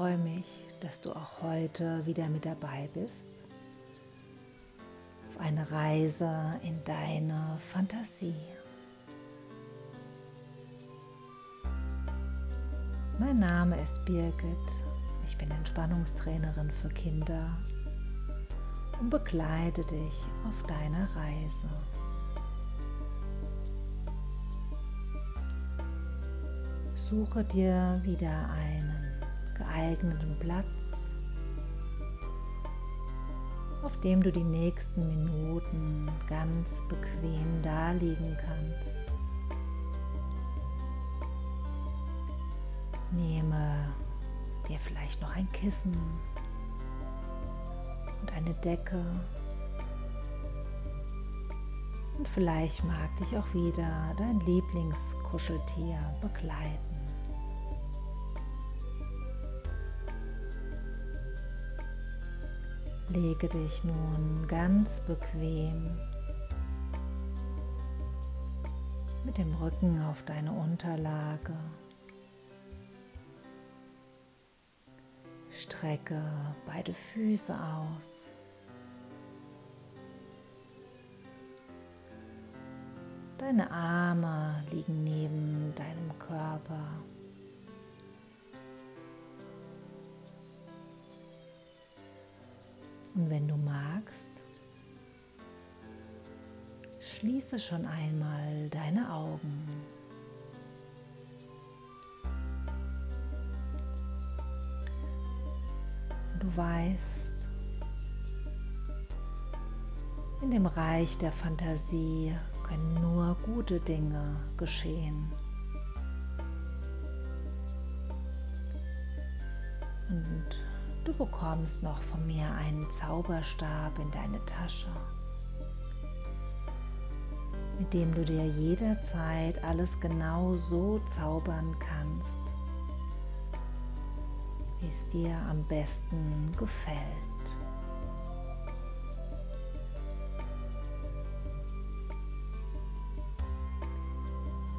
Freue mich, dass du auch heute wieder mit dabei bist. Auf eine Reise in deine Fantasie. Mein Name ist Birgit. Ich bin Entspannungstrainerin für Kinder und begleite dich auf deiner Reise. Suche dir wieder einen geeigneten Platz, auf dem du die nächsten Minuten ganz bequem daliegen kannst. Nehme dir vielleicht noch ein Kissen und eine Decke. Und vielleicht mag dich auch wieder dein Lieblingskuscheltier begleiten. Lege dich nun ganz bequem mit dem Rücken auf deine Unterlage. Strecke beide Füße aus. Deine Arme liegen neben deinem Körper. Und wenn du magst, schließe schon einmal deine Augen. Du weißt, in dem Reich der Fantasie können nur gute Dinge geschehen. Bekommst noch von mir einen Zauberstab in deine Tasche, mit dem du dir jederzeit alles genau so zaubern kannst, wie es dir am besten gefällt.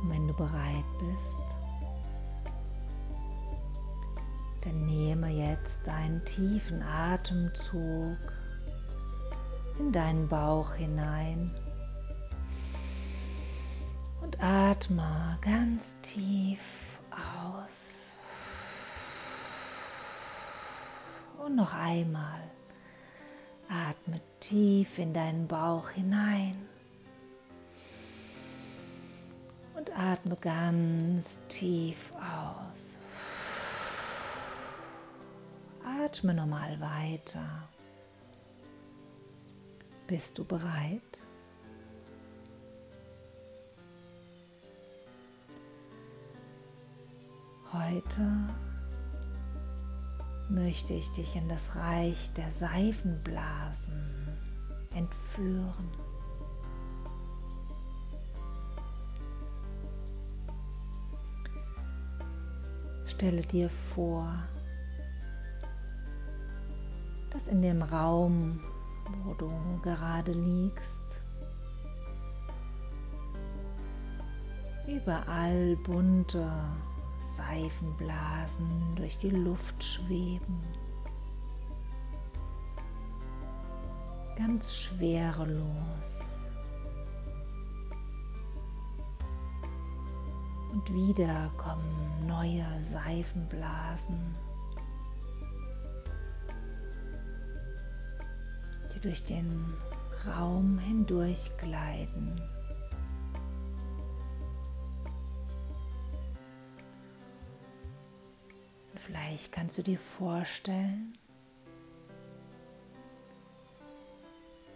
Und wenn du bereit bist, dann nehme jetzt einen tiefen Atemzug in deinen Bauch hinein und atme ganz tief aus. Und noch einmal atme tief in deinen Bauch hinein und atme ganz tief aus. Atme normal weiter. Bist du bereit? Heute möchte ich dich in das Reich der Seifenblasen entführen. Stelle dir vor, dass in dem Raum, wo du gerade liegst, überall bunte Seifenblasen durch die Luft schweben. Ganz schwerelos. Und wieder kommen neue Seifenblasen. Durch den Raum hindurch gleiten. Und vielleicht kannst du dir vorstellen,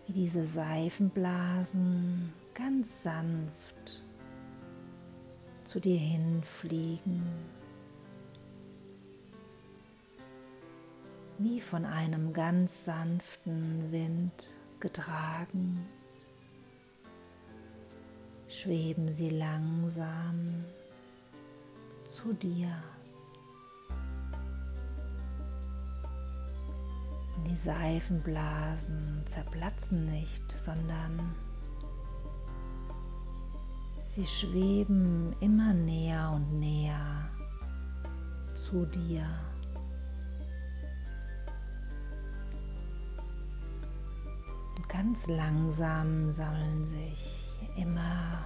wie diese Seifenblasen ganz sanft zu dir hinfliegen. Wie von einem ganz sanften Wind getragen, schweben sie langsam zu dir. Die Seifenblasen zerplatzen nicht, sondern sie schweben immer näher und näher zu dir. Ganz langsam sammeln sich immer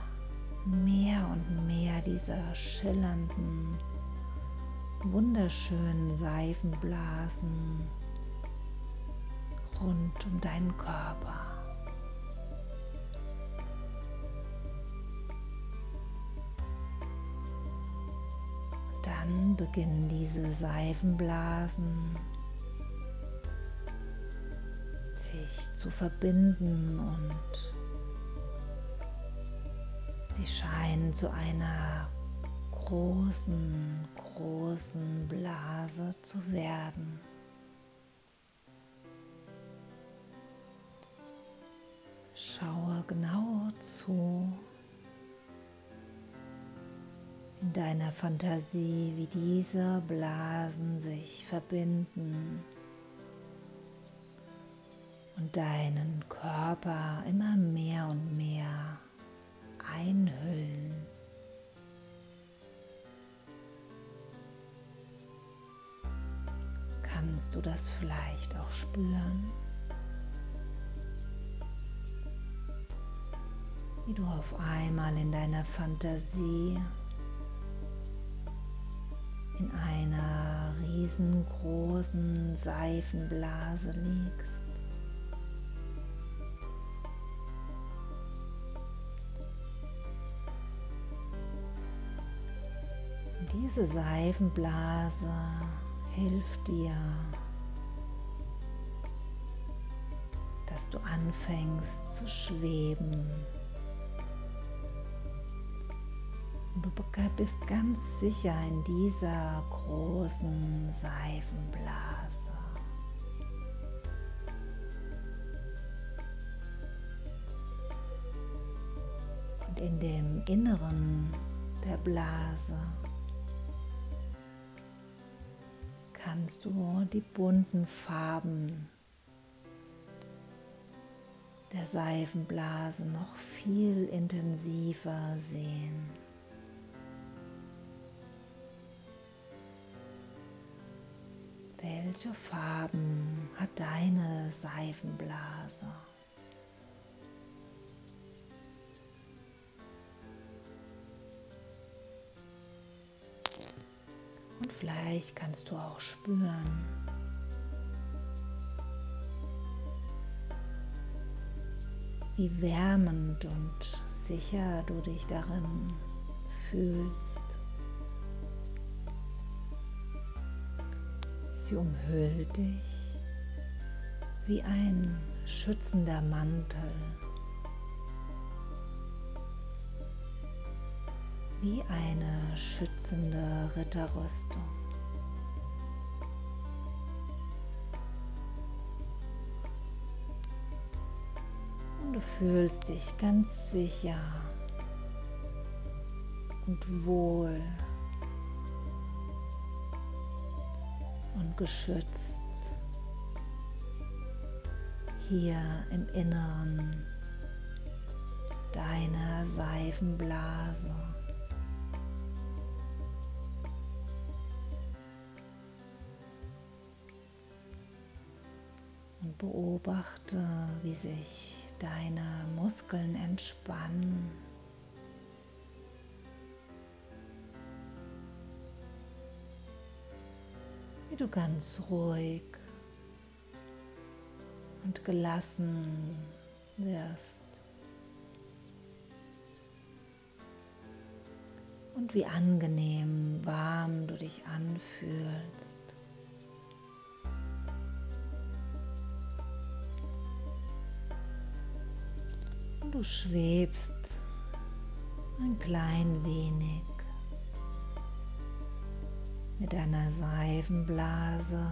mehr und mehr dieser schillernden, wunderschönen Seifenblasen rund um deinen Körper. Dann beginnen diese Seifenblasen sich zu verbinden und sie scheinen zu einer großen, großen Blase zu werden. Schaue genau zu in deiner Fantasie, wie diese Blasen sich verbinden und deinen Körper immer mehr und mehr einhüllen. Kannst du das vielleicht auch spüren? Wie du auf einmal in deiner Fantasie in einer riesengroßen Seifenblase liegst. Diese Seifenblase hilft dir, dass du anfängst zu schweben. Du bist ganz sicher in dieser großen Seifenblase. Und in dem Inneren der Blase kannst du die bunten Farben der Seifenblase noch viel intensiver sehen. Welche Farben hat deine Seifenblase? Vielleicht kannst du auch spüren, wie wärmend und sicher du dich darin fühlst. Sie umhüllt dich wie ein schützender Mantel. Wie eine schützende Ritterrüstung. Und du fühlst dich ganz sicher und wohl und geschützt hier im Inneren deiner Seifenblase. Beobachte, wie sich deine Muskeln entspannen. Wie du ganz ruhig und gelassen wirst. Und wie angenehm warm du dich anfühlst. Du schwebst ein klein wenig mit deiner Seifenblase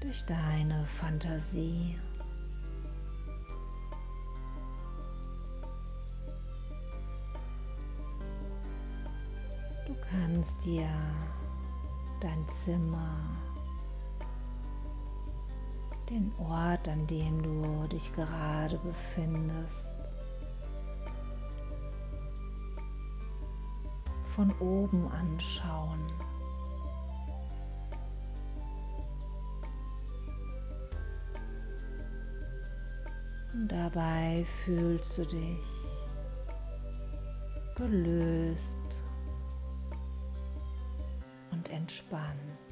durch deine Fantasie. Du kannst dir dein Zimmer den Ort, an dem du dich gerade befindest. Von oben anschauen. Dabei fühlst du dich gelöst und entspannt.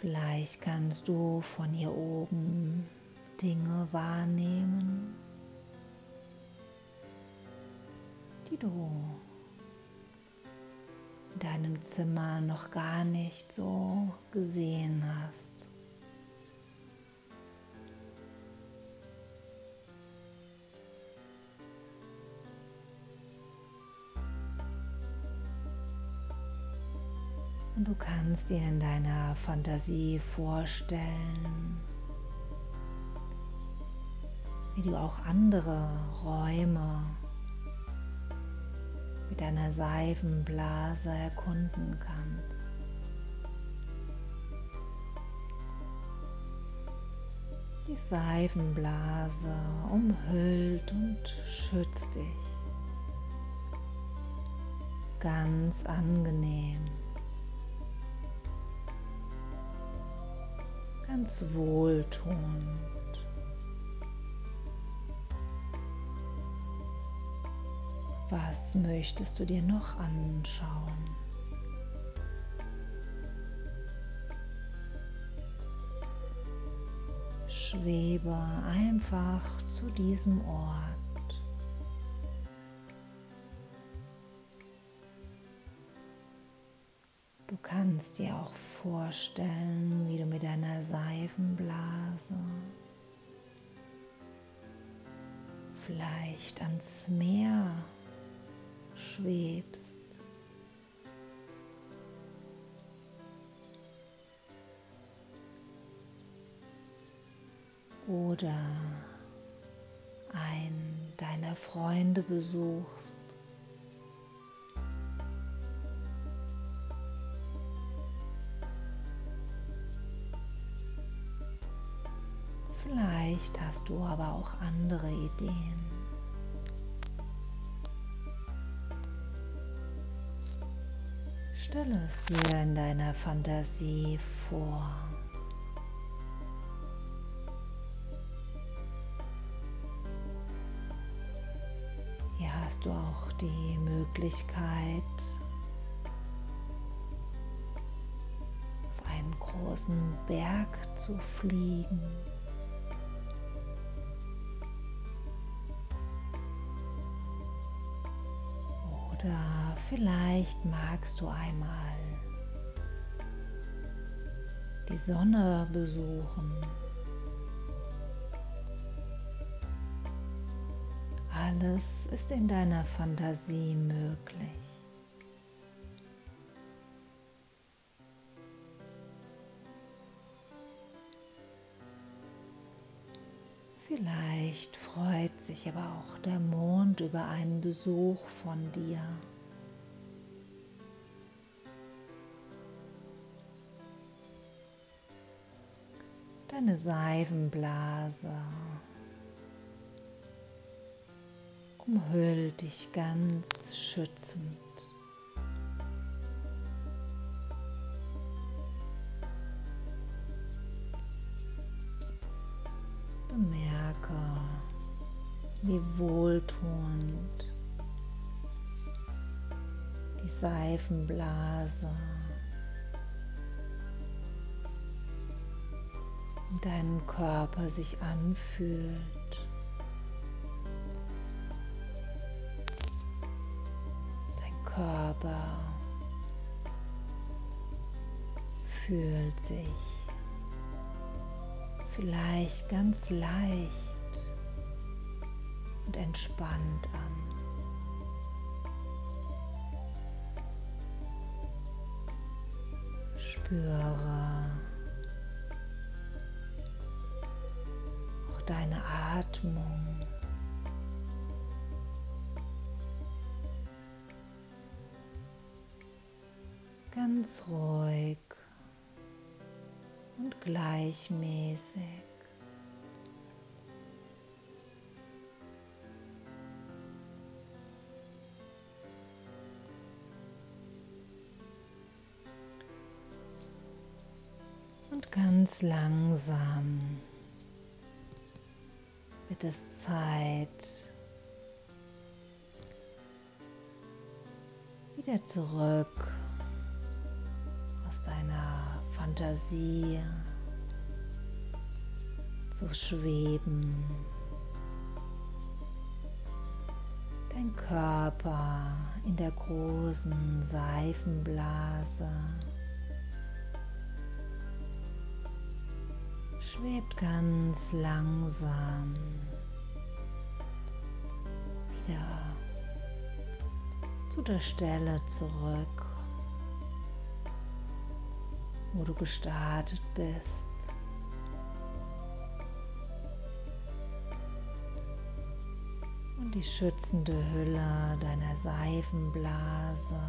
Vielleicht kannst du von hier oben Dinge wahrnehmen, die du in deinem Zimmer noch gar nicht so gesehen hast. Und du kannst dir in deiner Fantasie vorstellen, wie du auch andere Räume mit deiner Seifenblase erkunden kannst. Die Seifenblase umhüllt und schützt dich. Ganz angenehm. Ganz wohltuend. Was möchtest du dir noch anschauen? Schwebe einfach zu diesem Ort. Kannst dir auch vorstellen, wie du mit deiner Seifenblase vielleicht ans Meer schwebst. Oder einen deiner Freunde besuchst. Hast du aber auch andere Ideen. Stelle es dir in deiner Fantasie vor. Hier hast du auch die Möglichkeit, auf einen großen Berg zu fliegen. Oder vielleicht magst du einmal die Sonne besuchen. Alles ist in deiner Fantasie möglich. Vielleicht freut sich aber auch der Mond über einen Besuch von dir. Deine Seifenblase umhüllt dich ganz schützend. Wie wohltuend die Seifenblase und deinen Körper sich anfühlt. Dein Körper fühlt sich vielleicht ganz leicht und entspannt an. Spüre auch deine Atmung. Ganz ruhig und gleichmäßig. ganz langsam wird es Zeit, wieder zurück aus deiner Fantasie. Zu schweben. Dein Körper in der großen Seifenblase. Schwebt ganz langsam. Wieder zu der Stelle zurück, wo du gestartet bist. Und die schützende Hülle deiner Seifenblase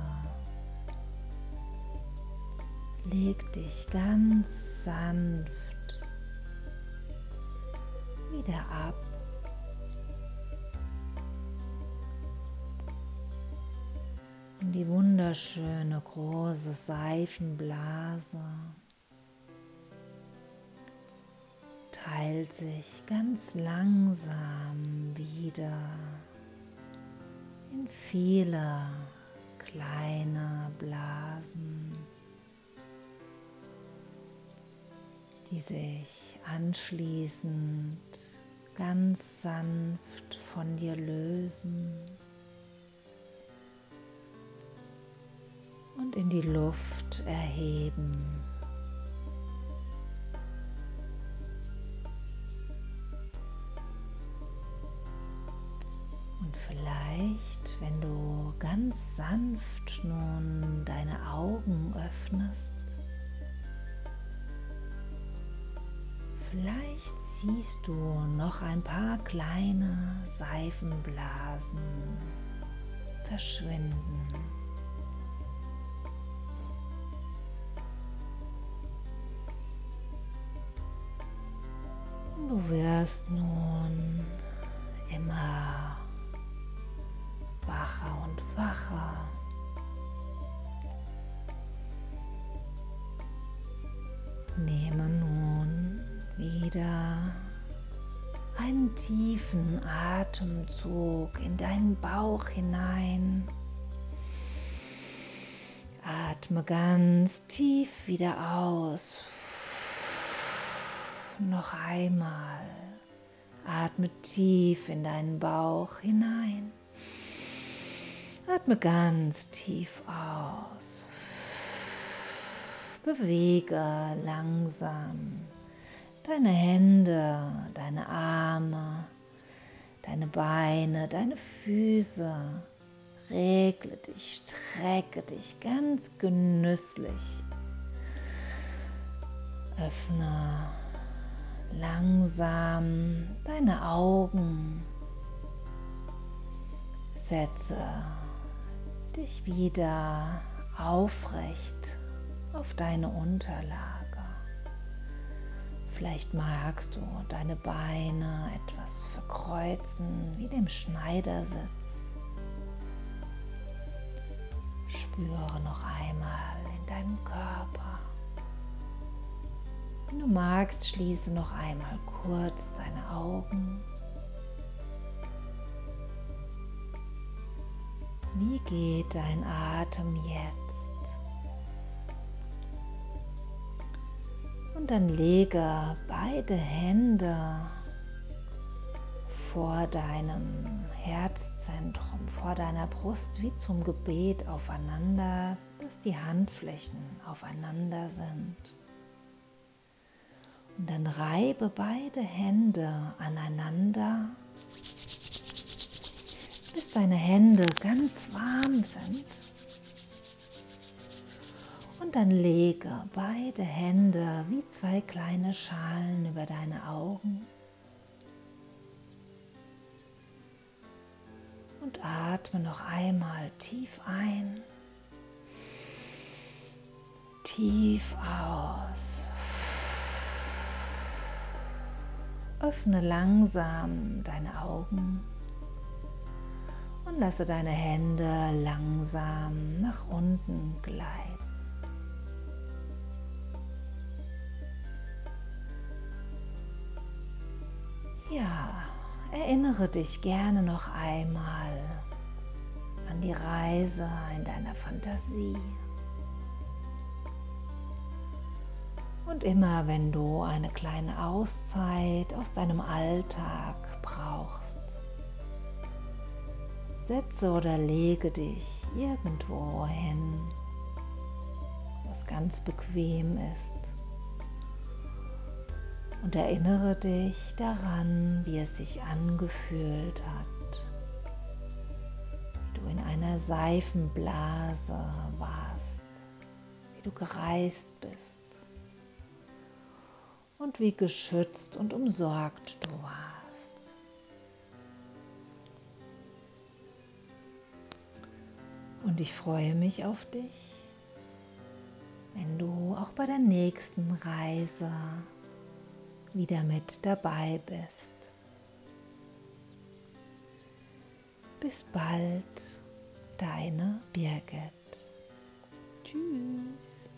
legt dich ganz sanft wieder ab. Die wunderschöne große Seifenblase. Teilt sich ganz langsam wieder in viele kleine Blasen, die sich anschließend ganz sanft von dir lösen und in die Luft erheben. Und vielleicht, wenn du ganz sanft nun deine Augen öffnest, Vielleicht siehst du noch ein paar kleine Seifenblasen verschwinden. Du wirst nun immer wacher und wacher. Nehme nun wieder einen tiefen Atemzug in deinen Bauch hinein. Atme ganz tief wieder aus. Noch einmal. Atme tief in deinen Bauch hinein. Atme ganz tief aus. Bewege langsam deine Hände, deine Arme, deine Beine, deine Füße. Regle dich, strecke dich ganz genüsslich. Öffne langsam deine Augen. Setze dich wieder aufrecht auf deine Unterlage. Vielleicht magst du deine Beine etwas verkreuzen wie dem Schneidersitz. Spüre noch einmal in deinem Körper. Wenn du magst, schließe noch einmal kurz deine Augen. Wie geht dein Atem jetzt? Und dann lege beide Hände vor deinem Herzzentrum, vor deiner Brust wie zum Gebet aufeinander, dass die Handflächen aufeinander sind. Und dann reibe beide Hände aneinander, bis deine Hände ganz warm sind und dann lege beide Hände wie zwei kleine Schalen über deine Augen. Und atme noch einmal tief ein, tief aus. Öffne langsam deine Augen und lasse deine Hände langsam nach unten gleiten. Ja, erinnere dich gerne noch einmal an die Reise in deiner Fantasie. Und immer wenn du eine kleine Auszeit aus deinem Alltag brauchst, setze oder lege dich irgendwo hin, wo es ganz bequem ist. Und erinnere dich daran, wie es sich angefühlt hat, wie du in einer Seifenblase warst, wie du gereist bist und wie geschützt und umsorgt du warst. Und ich freue mich auf dich, wenn du auch bei der nächsten Reise wieder mit dabei bist. Bis bald, deine Birgit. Tschüss.